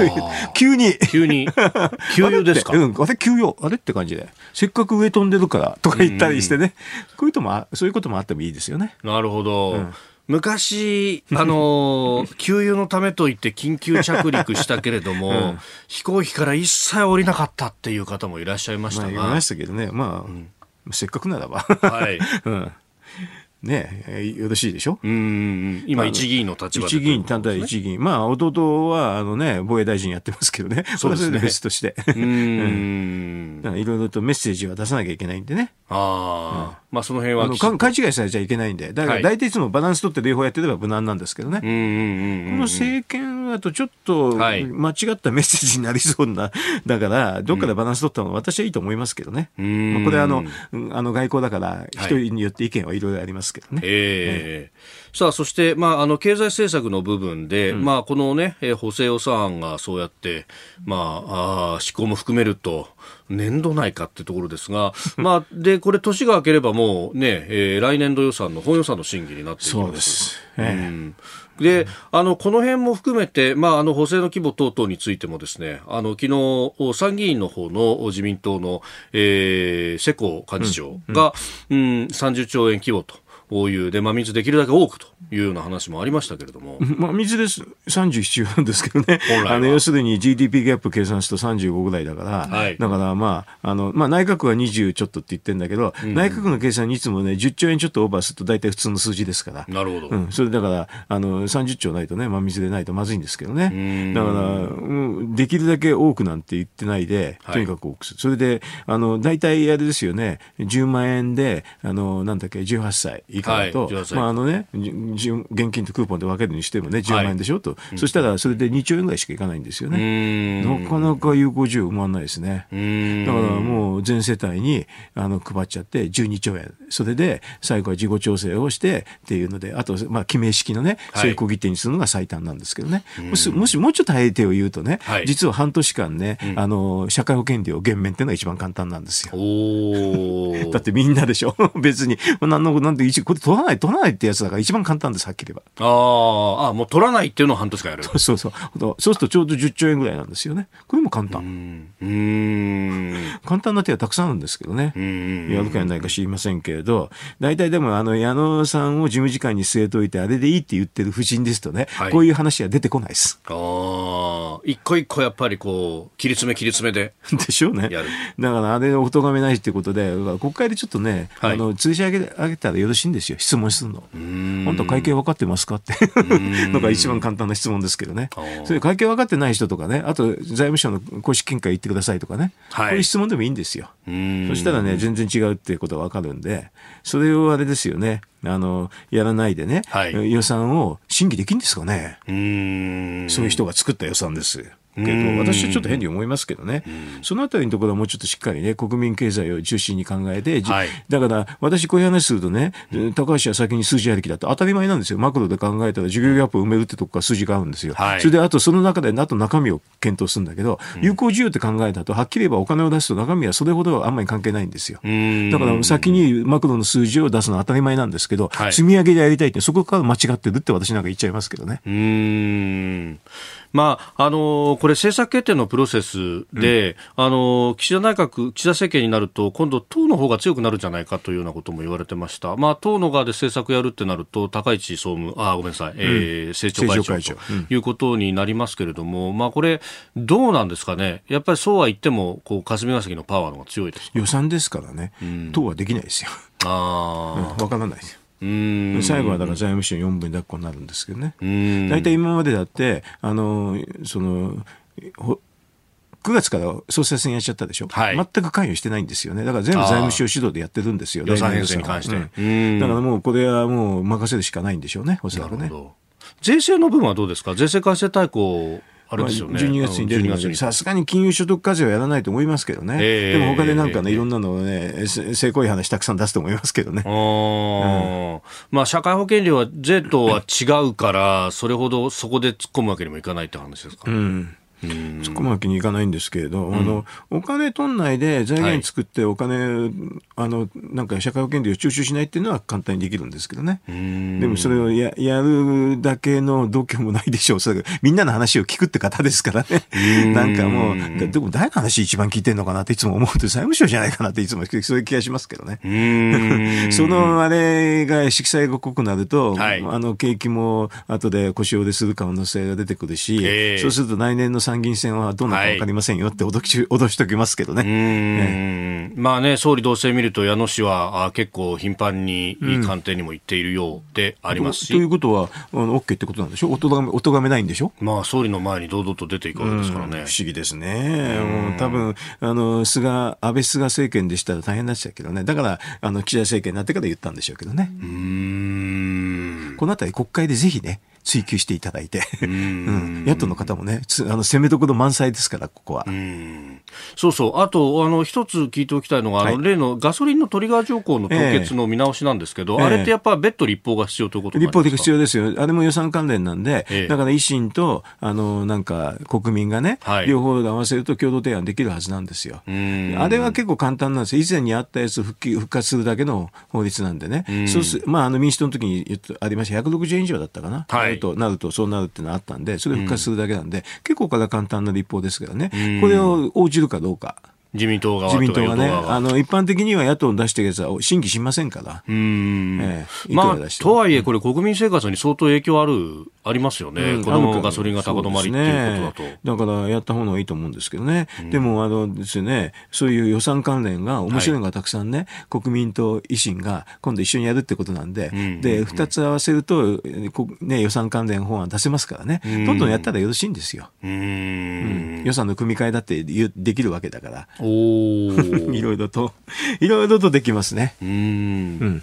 急に。急に。給油ですか？うん。あれ給与あれって感じで。せっかく上飛んでるからとか言ったりしてね。こういうとも、そういうこともあってもいいですよね。なるほど。うん昔、あのー、給油のためと言って緊急着陸したけれども、うん、飛行機から一切降りなかったっていう方もいらっしゃいましたが。まあ、いましたけどね。まあ、うん、せっかくならば。はい。うんね、よろしいでしょ？うん今、一議員の立場で、一議員、単体一議員。まあ、弟は、あのね、防衛大臣やってますけどね。そうですね。別として。うん。いろいろとメッセージは出さなきゃいけないんでね。ああ。まあ、その辺は。勘違いされちゃいけないんで。だから、大体いつもバランス取って両方やってれば無難なんですけどね。この政権だとちょっと、間違ったメッセージになりそうな、だから、どっかでバランス取ったのは私はいいと思いますけどね。まあ、これは、あの、あの、外交だから、一人によって意見はいろいろありますけどね。え。えー、さあ、そして、まあ、あの、経済政策の部分で、うん、まあ、このね、補正予算案がそうやって、まあ、あ施行も含めると、年度内かってところですが、まあ、で、これ、年が明ければもうね、えー、来年度予算の本予算の審議になっているそうです。えー、うんで、あの、この辺も含めて、まあ、あの、補正の規模等々についてもですね、あの、昨日、参議院の方の自民党の、えー、世耕幹事長が、うん、うん、30兆円規模と。こういうで、まあ、水できるだけ多くというような話もありましたけれども。まあ、水です。37なんですけどね。あの、要するに GDP ギャップ計算すると35ぐらいだから、はい、だからまあ、あの、まあ、内閣は20ちょっとって言ってるんだけど、うん、内閣の計算にいつもね、10兆円ちょっとオーバーすると大体普通の数字ですから。なるほど。うん。それだから、あの、30兆ないとね、まあ、水でないとまずいんですけどね。だから、うん、できるだけ多くなんて言ってないで、とにかく多くする。はい、それで、あの、大体あれですよね、10万円で、あの、なんだっけ、18歳以下だと、はい、まああのね、現金とクーポンで分けるにしてもね、10万円でしょと、はい、そしたらそれで2兆円ぐらいしかいかないんですよね。なかなか有効需要埋まらないですね。だからもう全世帯にあの配っちゃって12兆円、それで最後は自己調整をしてっていうので、あと、まあ、記名式のね、成功議定にするのが最短なんですけどね、もしもしもうちょっと早い手を言うとね、はい、実は半年間ね、あの社会保険料減免っていうのが一番簡単なんですよ。だってみんなでしょ、別に、なんのなんで、これ取らない、取らないってやつだから一番簡単です、はっきり言えば。ああ、もう取らないっていうのを半年間やる。そうそうそう。そうするとちょうど10兆円ぐらいなんですよね。これも簡単。うん。簡単な手はたくさんあるんですけどね。やるかやらないか知りませんけれど、大体でもあの矢野さんを事務次官に据えといて、あれでいいって言ってる夫人ですとね、はい、こういう話は出てこないです。ああ、一個一個やっぱりこう、切り詰め切り詰めで。でしょうね。だからあれお咎めないってことで、国会でちょっとね、はい、あの、通じ上げ上げたらよろしいんですよ。質問するの。本当会計分かってますかってのが一番簡単な質問ですけどね。それ会計分かってない人とかね、あと財務省の公式見解言ってくださいとかね、はい、こういう質問でもいいんですよ。そしたらね、全然違うっていうことが分かるんで、それをあれですよね、あの、やらないでね、はい、予算を審議できるんですかね。そういう人が作った予算です。けど、私はちょっと変に思いますけどね、そのあたりのところはもうちょっとしっかりね、国民経済を中心に考えて、はい、だから私、こういう話するとね、高橋は先に数字ありきだと当たり前なんですよ、マクロで考えたら、需給ギャップを埋めるってとこから数字が合うんですよ、はい、それであとその中で、あと中身を検討するんだけど、有効需要って考えたと、はっきり言えばお金を出すと中身はそれほどあんまり関係ないんですよ。だから先にマクロの数字を出すのは当たり前なんですけど、はい、積み上げでやりたいって、そこから間違ってるって私なんか言っちゃいますけどね。うんまああのこれ、政策決定のプロセスで、うん、あの岸田内閣、岸田政権になると、今度、党の方が強くなるんじゃないかというようなことも言われてました、まあ、党の側で政策やるってなると、高市総務、あごめんなさい、うん、えー、政調会長ということになりますけれども、うん、まあ、これ、どうなんですかね、やっぱりそうは言っても、こう霞が関のパワーの方が強いです予算ですからね、党はできないですよ。あわ、からないです。よ。最後はだから財務省4分抱っこになるんですけどね。大体今までだって、あの、その、9月から総裁選やっちゃったでしょ、はい、全く関与してないんですよね、だから全部財務省主導でやってるんですよ、予算編成に関して、うん、だからもうこれはもう任せるしかないんでしょうね、おそらくね。税制の部分はどうですか、税制改正大綱あれですよね。まあ、12月に出るので、さすがに金融所得課税はやらないと思いますけどね。えー、でも他でなんかね、いろんなのをね、せこい話たくさん出すと思いますけどね。うん、まあ、社会保険料は税とは違うから、それほどそこで突っ込むわけにもいかないって話ですか。うんそこまでにいかないんですけれど、あのお金取んないで財源作ってお金、はい、あのなんか社会保険料徴収しないっていうのは簡単にできるんですけどね。でもそれをややるだけの度胸もないでしょう。それみんなの話を聞くって方ですからね。なんかもう、でも誰の話一番聞いてんのかなっていつも思うと財務省じゃないかなっていつもそういう気がしますけどね。そのあれが色彩が濃くなると、はい、あの景気も後で腰折れする可能性が出てくるし、そうすると来年の参議院選はどうなるか分かりませんよって脅き、脅しときますけどね。えー、まあね、総理同棲見ると矢野氏はあ結構頻繁に官邸にも行っているようでありますし。ということは、あの OK ってことなんでしょ？おとがめ、おとがめないんでしょ？まあ総理の前に堂々と出ていくわけですからね。不思議ですね。もう多分、あの、菅、安倍菅政権でしたら大変になっちゃうけどね。だから、あの、岸田政権になってから言ったんでしょうけどね。このあたり国会でぜひね、追求していただいて、うん、野党の方もね、あの攻めどころ満載ですから、ここは。うそうそう、あと、あの一つ聞いておきたいのが、はい、あの例のガソリンのトリガー条項の凍結の見直しなんですけど、えー、あれってやっぱ別途立法が必要ということ立法的必要ですよ、あれも予算関連なんで、えー、だから維新とあのなんか国民がね、はい、両方で合わせると共同提案できるはずなんですよ。あれは結構簡単なんですよ、以前にあったやつ復帰復活するだけの法律なんでね、うそうすまあ、あの民主党の時にありました、160円以上だったかな、はい、となるとそうなるっていうのはあったんで、それ復活するだけなんで、結構から簡単な立法ですからね、これを応じるかどうか。自民党側自民党がね、あの、一般的には野党の出してるやつは審議しませんから。うん。ええ、まあ、とはいえ、これ国民生活に相当影響ある、ありますよね。うん、このガソリンが高止まりっていうことだと。だからやった方がいいと思うんですけどね。うん、でも、あのですね、そういう予算関連が面白いのがたくさんね、はい、国民と維新が今度一緒にやるってことなんで、うん、で、二つ合わせると、ね、予算関連法案出せますからね、どんどんやったらよろしいんですよ。うん、予算の組み替えだってできるわけだから。お いろいろと、いろいろとできますね。うん。